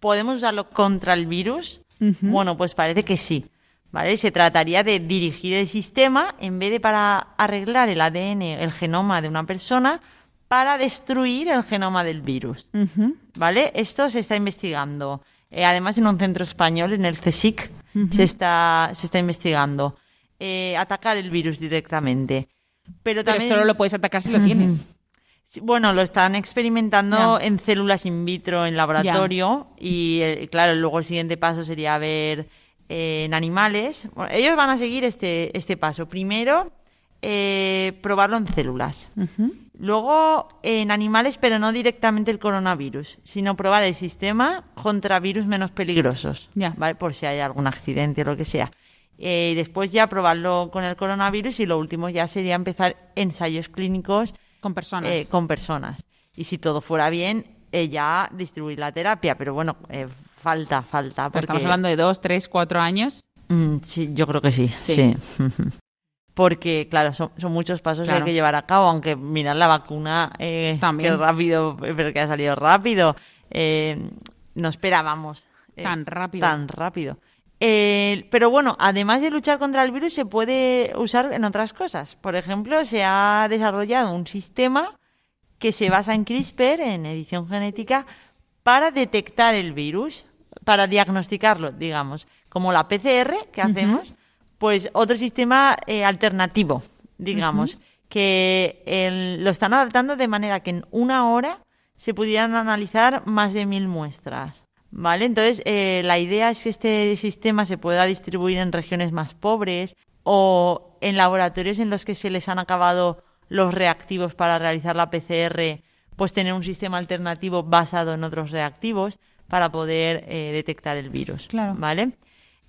¿podemos usarlo contra el virus? Bueno, pues parece que sí. ¿Vale? Se trataría de dirigir el sistema en vez de para arreglar el ADN, el genoma de una persona, para destruir el genoma del virus. ¿Vale? Esto se está investigando. Eh, además, en un centro español, en el CSIC, se, está, se está investigando. Eh, atacar el virus directamente. Pero solo lo puedes atacar si lo tienes. Bueno, lo están experimentando en células in vitro en laboratorio y, eh, claro, luego el siguiente paso sería ver eh, en animales. Bueno, ellos van a seguir este, este paso. Primero, eh, probarlo en células. Luego en animales, pero no directamente el coronavirus, sino probar el sistema contra virus menos peligrosos, Ya. ¿vale? Por si hay algún accidente o lo que sea. Eh, y después ya probarlo con el coronavirus y lo último ya sería empezar ensayos clínicos Con personas. eh, con personas. Y si todo fuera bien, eh, ya distribuir la terapia. Pero bueno, eh, falta, falta. Porque, Estamos hablando de dos, tres, cuatro años. Mm, sí, yo creo que sí, Sí. sí. Porque, claro, son, son muchos pasos que hay que llevar a cabo, aunque mirad la vacuna, eh, También. que rápido, pero que ha salido rápido. Eh, no esperábamos. eh, Tan rápido. Tan rápido. Eh, pero bueno, además de luchar contra el virus, se puede usar en otras cosas. Por ejemplo, se ha desarrollado un sistema que se basa en CRISPR, en edición genética, para detectar el virus, para diagnosticarlo, digamos, como la PCR que hacemos, pues otro sistema eh, alternativo, digamos, que lo están adaptando de manera que en una hora se pudieran analizar más de mil muestras. ¿Vale? Entonces, eh, la idea es que este sistema se pueda distribuir en regiones más pobres o en laboratorios en los que se les han acabado los reactivos para realizar la PCR, pues tener un sistema alternativo basado en otros reactivos para poder eh, detectar el virus. Claro. ¿Vale?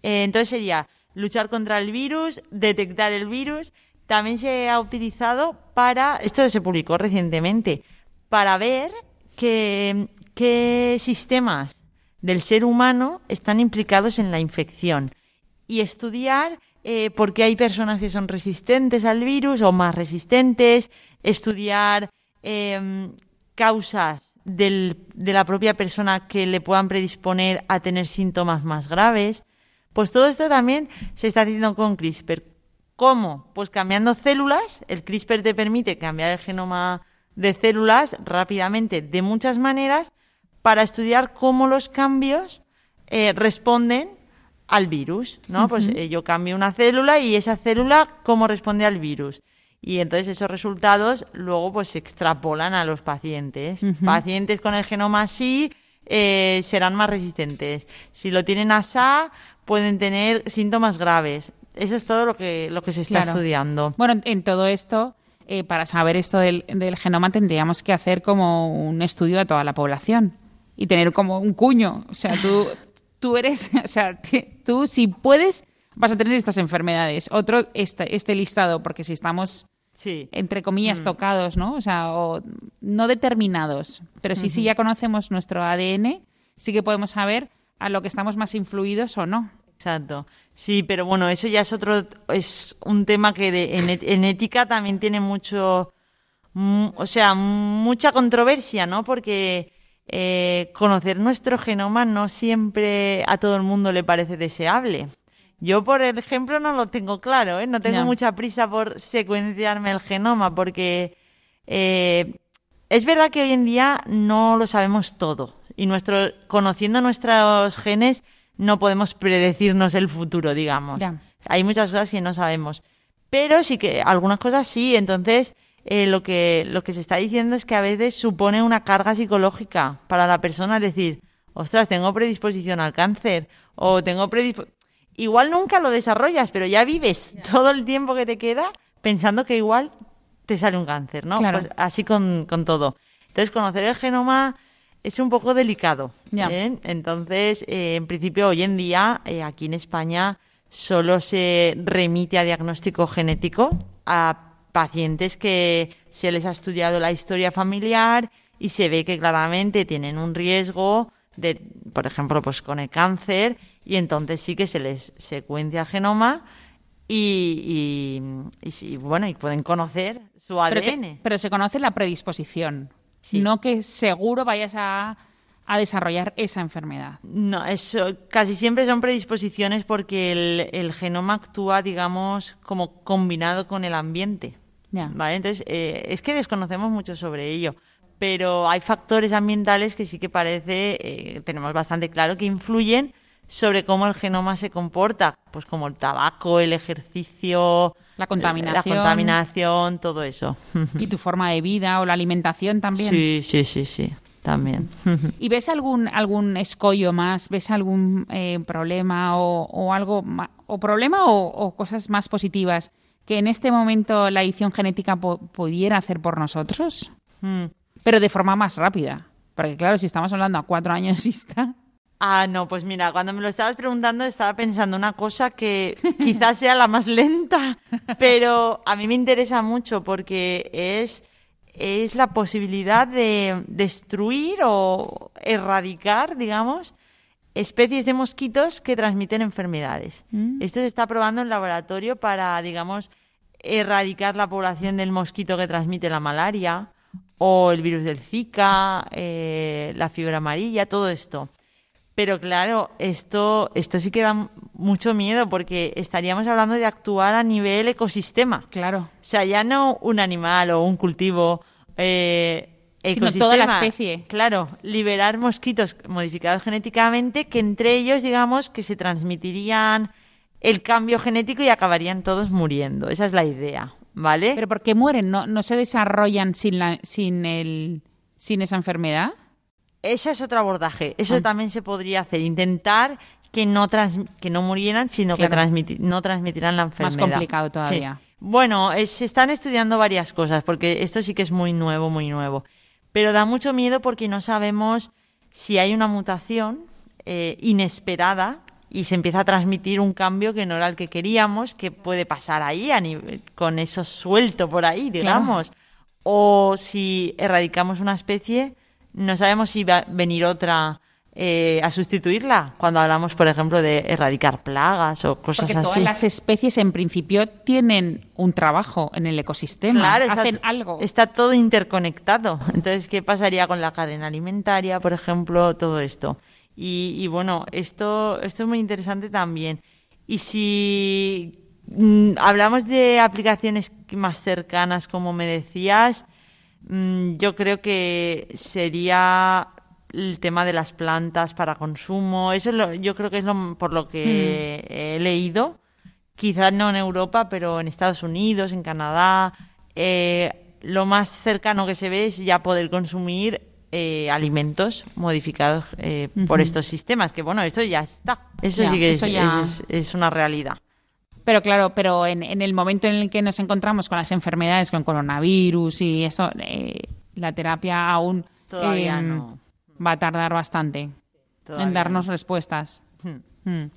Eh, entonces sería luchar contra el virus, detectar el virus. También se ha utilizado para, esto se publicó recientemente, para ver qué sistemas del ser humano están implicados en la infección y estudiar eh, por qué hay personas que son resistentes al virus o más resistentes, estudiar em, causas del- de la propia persona que le puedan predisponer a tener síntomas más graves. Pues todo esto también se está haciendo con CRISPR. ¿Cómo? Pues cambiando células. El CRISPR te permite cambiar el genoma de células rápidamente de muchas maneras para estudiar cómo los cambios eh, responden al virus, ¿no? Pues eh, yo cambio una célula y esa célula cómo responde al virus. Y entonces esos resultados luego pues se extrapolan a los pacientes. Pacientes con el genoma así eh, serán más resistentes. Si lo tienen asá, pueden tener síntomas graves. Eso es todo lo que, lo que se está Claro. estudiando. Bueno, en- todo esto, eh, para saber esto del, del genoma, tendríamos que hacer como un estudio de toda la población y tener como un cuño. O sea, tú, tú eres, o sea, tú si puedes, vas a tener estas enfermedades. Otro, este, este listado, porque si estamos Sí. entre comillas, tocados, ¿no? O sea, o no determinados, pero sí, sí ya conocemos nuestro ADN, sí que podemos saber a lo que estamos más influidos o no. Exacto. Sí, pero bueno, eso ya es otro, es un tema que de- en, ética también tiene mucho, mm, o sea, mucha controversia, ¿no? Porque eh, conocer nuestro genoma no siempre a todo el mundo le parece deseable. Yo, por ejemplo, no lo tengo claro, ¿eh? No tengo mucha prisa por secuenciarme el genoma porque eh, es verdad que hoy en día no lo sabemos todo y nuestro conociendo nuestros genes no podemos predecirnos el futuro, digamos. Hay muchas cosas que no sabemos. Pero sí que algunas cosas sí, entonces eh, lo, que, lo que se está diciendo es que a veces supone una carga psicológica para la persona decir, ostras, tengo predisposición al cáncer o tengo predisposición... Igual nunca lo desarrollas, pero ya vives todo el tiempo que te queda pensando que igual te sale un cáncer, ¿no? Pues así con, con todo. Entonces, conocer el genoma es un poco delicado. ¿eh? Entonces, eh, en principio, hoy en día, eh, aquí en España, solo se remite a diagnóstico genético a pacientes que se les ha estudiado la historia familiar y se ve que claramente tienen un riesgo de, por ejemplo, pues con el cáncer y entonces sí que se les secuencia el genoma y, y, bueno, y pueden conocer su ADN. Pero, se conoce la predisposición, no que seguro vayas a, a, desarrollar esa enfermedad. No, eso casi siempre son predisposiciones porque el, el genoma actúa, digamos, como combinado con el ambiente. ¿Vale? Entonces, eh, es que desconocemos mucho sobre ello, pero hay factores ambientales que sí que parece, eh, tenemos bastante claro, que influyen sobre cómo el genoma se comporta, pues como el tabaco, el ejercicio, la contaminación, la contaminación todo eso. Y tu forma de vida o la alimentación también. Sí, sí, sí, sí, también. ¿Y ves algún algún escollo más? ¿Ves algún eh, problema o, algo o problema o, cosas más positivas que en este momento la edición genética pudiera hacer por nosotros? Mm. Pero de forma más rápida. Porque claro, si estamos hablando a cuatro años vista, Ah, no, pues mira, cuando me lo estabas preguntando estaba pensando una cosa que quizás sea la más lenta, pero a mí me interesa mucho porque es, es la posibilidad de destruir o erradicar, digamos, especies de mosquitos que transmiten enfermedades. Mm. Esto se está probando en laboratorio para, digamos, erradicar la población del mosquito que transmite la malaria o el virus del Zika, eh, la fiebre amarilla, todo esto. Pero claro, esto, esto sí que da mucho miedo porque estaríamos hablando de actuar a nivel ecosistema. Claro. O sea, ya no un animal o un cultivo. Eh, Sino toda la especie. Claro, liberar mosquitos modificados genéticamente que entre ellos, digamos, que se transmitirían el cambio genético y acabarían todos muriendo. Esa es la idea, ¿vale? Pero ¿por qué mueren? ¿No, no se desarrollan sin, la, sin, el, sin esa enfermedad? Ese es otro abordaje. Eso ah. también se podría hacer. Intentar que no, que no murieran, sino que no transmitirán la enfermedad. Más complicado todavía. Bueno, se están estudiando varias cosas, porque esto sí que es muy nuevo, muy nuevo. Pero da mucho miedo porque no sabemos si hay una mutación eh, inesperada y se empieza a transmitir un cambio que no era el que queríamos, que puede pasar ahí con eso suelto por ahí, digamos. O si erradicamos una especie no sabemos si va a venir otra eh, a sustituirla cuando hablamos, por ejemplo, de erradicar plagas o cosas Porque todas las especies, en principio, tienen un trabajo en el ecosistema, hacen algo. Está todo interconectado. Entonces, ¿qué pasaría con la cadena alimentaria, por ejemplo, todo esto? Y, bueno, esto, esto es muy interesante también. Y si mm, hablamos de aplicaciones más cercanas, como me decías, yo creo que sería el tema de las plantas para consumo. Eso es lo, yo creo que es lo, por lo que hmm. he leído. Quizás no en Europa, pero en Estados Unidos, en Canadá. Eh, lo más cercano que se ve es ya poder consumir eh, alimentos modificados eh, por estos sistemas. Que bueno, esto ya está. Eso sí que es una realidad. Pero claro, pero en, el momento en el que nos encontramos con las enfermedades, con coronavirus y eso, eh, la terapia aún em, va a tardar bastante en darnos respuestas. Hmm. Hmm.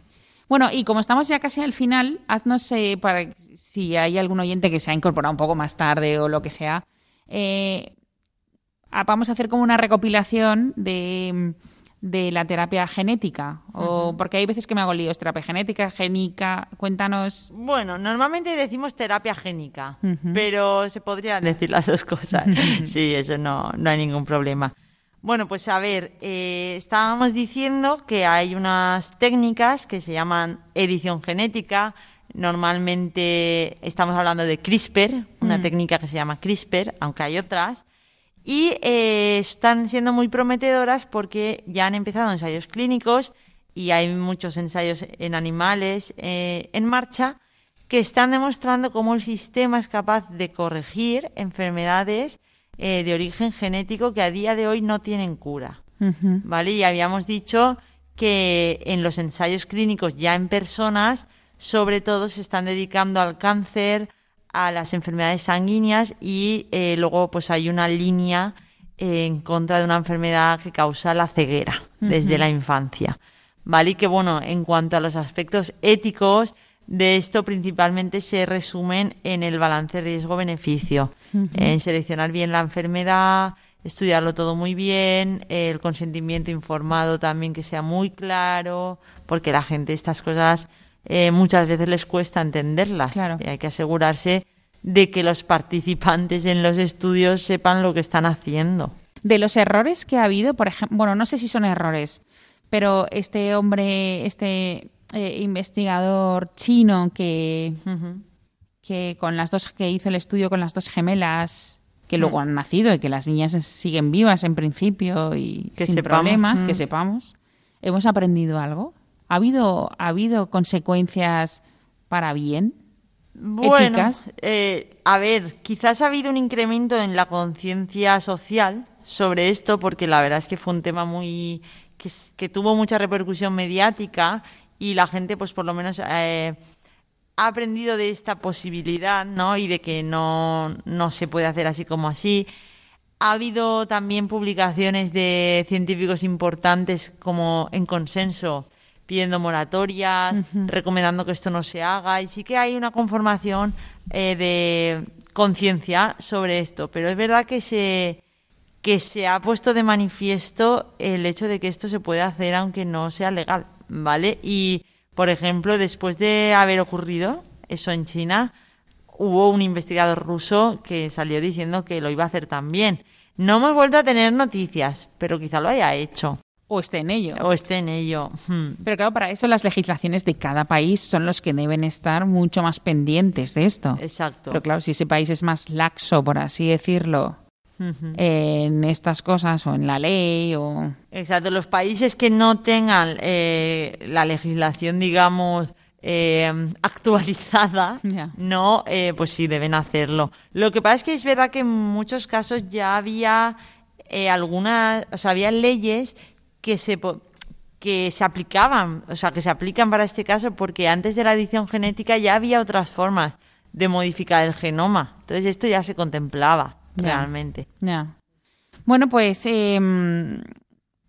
Bueno, y como estamos ya casi al final, haznos, eh, para si hay algún oyente que se ha incorporado un poco más tarde o lo que sea, eh, vamos a hacer como una recopilación de de la terapia genética? O porque hay veces que me hago líos, terapia genética, génica, cuéntanos. Bueno, normalmente decimos terapia génica, pero se podrían decir las dos cosas. sí, eso no, no hay ningún problema. Bueno, pues a ver, eh, estábamos diciendo que hay unas técnicas que se llaman edición genética. Normalmente estamos hablando de CRISPR, una mm. técnica que se llama CRISPR, aunque hay otras y eh, están siendo muy prometedoras porque ya han empezado ensayos clínicos y hay muchos ensayos en animales eh, en marcha que están demostrando cómo el sistema es capaz de corregir enfermedades eh, de origen genético que a día de hoy no tienen cura. ¿Vale? Y habíamos dicho que en los ensayos clínicos ya en personas, sobre todo se están dedicando al cáncer, a las enfermedades sanguíneas y eh, luego pues hay una línea en contra de una enfermedad que causa la ceguera desde la infancia. ¿Vale? Y que bueno, en cuanto a los aspectos éticos, de esto principalmente se resumen en el balance riesgo-beneficio, en seleccionar bien la enfermedad, estudiarlo todo muy bien, el consentimiento informado también que sea muy claro, porque la gente estas cosas eh, muchas veces les cuesta entenderlas. Y hay que asegurarse de que los participantes en los estudios sepan lo que están haciendo. De los errores que ha habido, por ejemplo, bueno, no sé si son errores, pero este hombre, este eh, investigador chino que, que con las dos que hizo el estudio con las dos gemelas que luego mm. han nacido y que las niñas siguen vivas en principio y sin problemas, que mm. sepamos, hemos aprendido algo. ¿Ha habido, ha habido consecuencias para bien? Bueno, eh, a ver, quizás ha habido un incremento en la conciencia social sobre esto, porque la verdad es que fue un tema muy que, tuvo mucha repercusión mediática y la gente, pues por lo menos, eh, ha aprendido de esta posibilidad, ¿no? Y de que no, no se puede hacer así como así. Ha habido también publicaciones de científicos importantes como en consenso pidiendo moratorias, recomendando que esto no se haga y sí que hay una conformación eh, de conciencia sobre esto, pero es verdad que se que se ha puesto de manifiesto el hecho de que esto se puede hacer aunque no sea legal, ¿vale? Y, por ejemplo, después de haber ocurrido eso en China, hubo un investigador ruso que salió diciendo que lo iba a hacer también. No hemos vuelto a tener noticias, pero quizá lo haya hecho. O esté en ello. O esté en ello. Hmm. Pero claro, para eso las legislaciones de cada país son los que deben estar mucho más pendientes de esto. Exacto. Pero claro, si ese país es más laxo, por así decirlo, en estas cosas o en la ley o... Exacto, los países que no tengan eh, la legislación, digamos, eh, actualizada, no, eh, pues sí deben hacerlo. Lo que pasa es que es verdad que en muchos casos ya había algunas, o sea, había leyes que se que se aplicaban, o sea, que se aplican para este caso porque antes de la edición genética ya había otras formas de modificar el genoma. Entonces esto ya se contemplaba realmente. Ya. Bueno, pues em,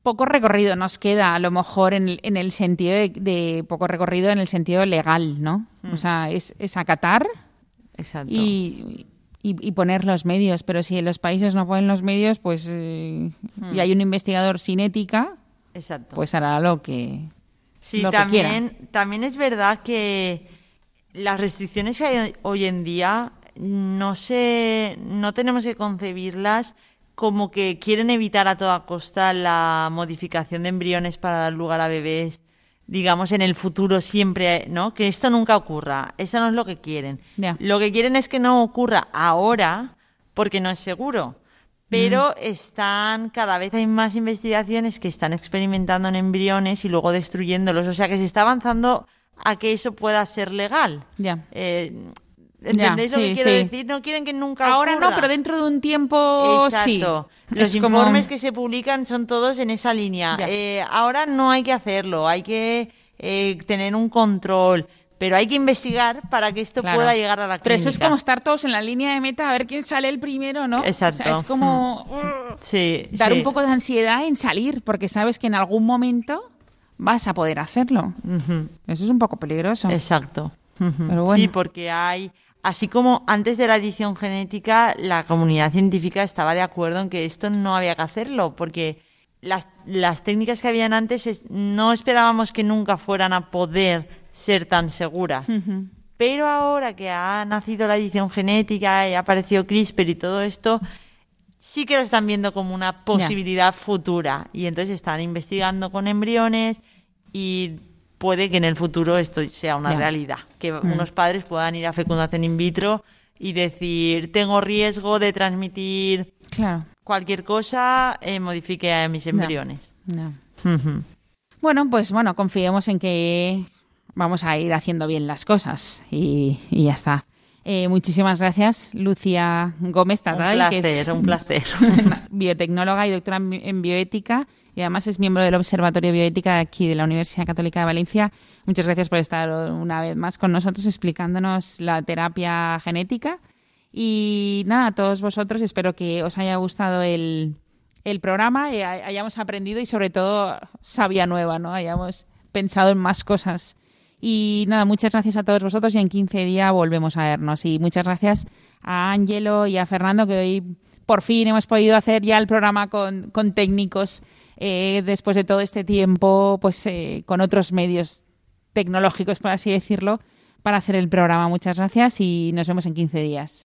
poco recorrido nos queda, a lo mejor en, el sentido de, poco recorrido en el sentido legal, ¿no? O mm. sea, es, es acatar Y, y, poner los medios, pero si en los países no ponen los medios, pues eh, y mm. hay un investigador sin ética, pues hará lo que Sí, también, también es verdad que las restricciones que hay hoy en día no sé, no tenemos que concebirlas como que quieren evitar a toda costa la modificación de embriones para dar lugar a bebés, digamos, en el futuro siempre, ¿no? Que esto nunca ocurra. Eso no es lo que quieren. Lo que quieren es que no ocurra ahora porque no es seguro. Pero mm. están, cada vez hay más investigaciones que están experimentando en embriones y luego destruyéndolos. O sea que se está avanzando a que eso pueda ser legal. Ya. Eh, ¿Entendéis lo que quiero decir? No quieren que nunca Ahora no, pero dentro de un tiempo Exacto. Los informes que se publican son todos en esa línea. Eh, ahora no hay que hacerlo, hay que eh, tener un control. Pero hay que investigar para que esto pueda llegar a la clínica. Pero eso es como estar todos en la línea de meta a ver quién sale el primero, ¿no? Exacto. es como mm. sí, dar un poco de ansiedad en salir, porque sabes que en algún momento vas a poder hacerlo. Eso es un poco peligroso. Exacto. Sí, porque hay Así como antes de la edición genética, la comunidad científica estaba de acuerdo en que esto no había que hacerlo, porque las, las técnicas que habían antes no esperábamos que nunca fueran a poder ser tan seguras. Pero ahora que ha nacido la edición genética y ha aparecido CRISPR y todo esto, sí que lo están viendo como una posibilidad futura. Y entonces están investigando con embriones y puede que en el futuro esto sea una realidad, que mm. unos padres puedan ir a fecundación in vitro y decir, tengo riesgo de transmitir cualquier cosa, eh, modifique a mis embriones. Bueno, pues bueno, confiemos en que vamos a ir haciendo bien las cosas y, y ya está. Eh, muchísimas gracias, Lucia Gómez Tatal, un que placer, es un placer. biotecnóloga y doctora en, bioética y además es miembro del Observatorio de Bioética aquí de la Universidad Católica de Valencia. Muchas gracias por estar una vez más con nosotros explicándonos la terapia genética. Y nada, a todos vosotros espero que os haya gustado el, el programa y hayamos aprendido y sobre todo sabía nueva, ¿no? Hayamos pensado en más cosas. Y nada, muchas gracias a todos vosotros y en 15 días volvemos a vernos. Y muchas gracias a Ángelo y a Fernando que hoy por fin hemos podido hacer ya el programa con, con técnicos eh, después de todo este tiempo, pues eh, con otros medios tecnológicos, por así decirlo, para hacer el programa. Muchas gracias y nos vemos en 15 días.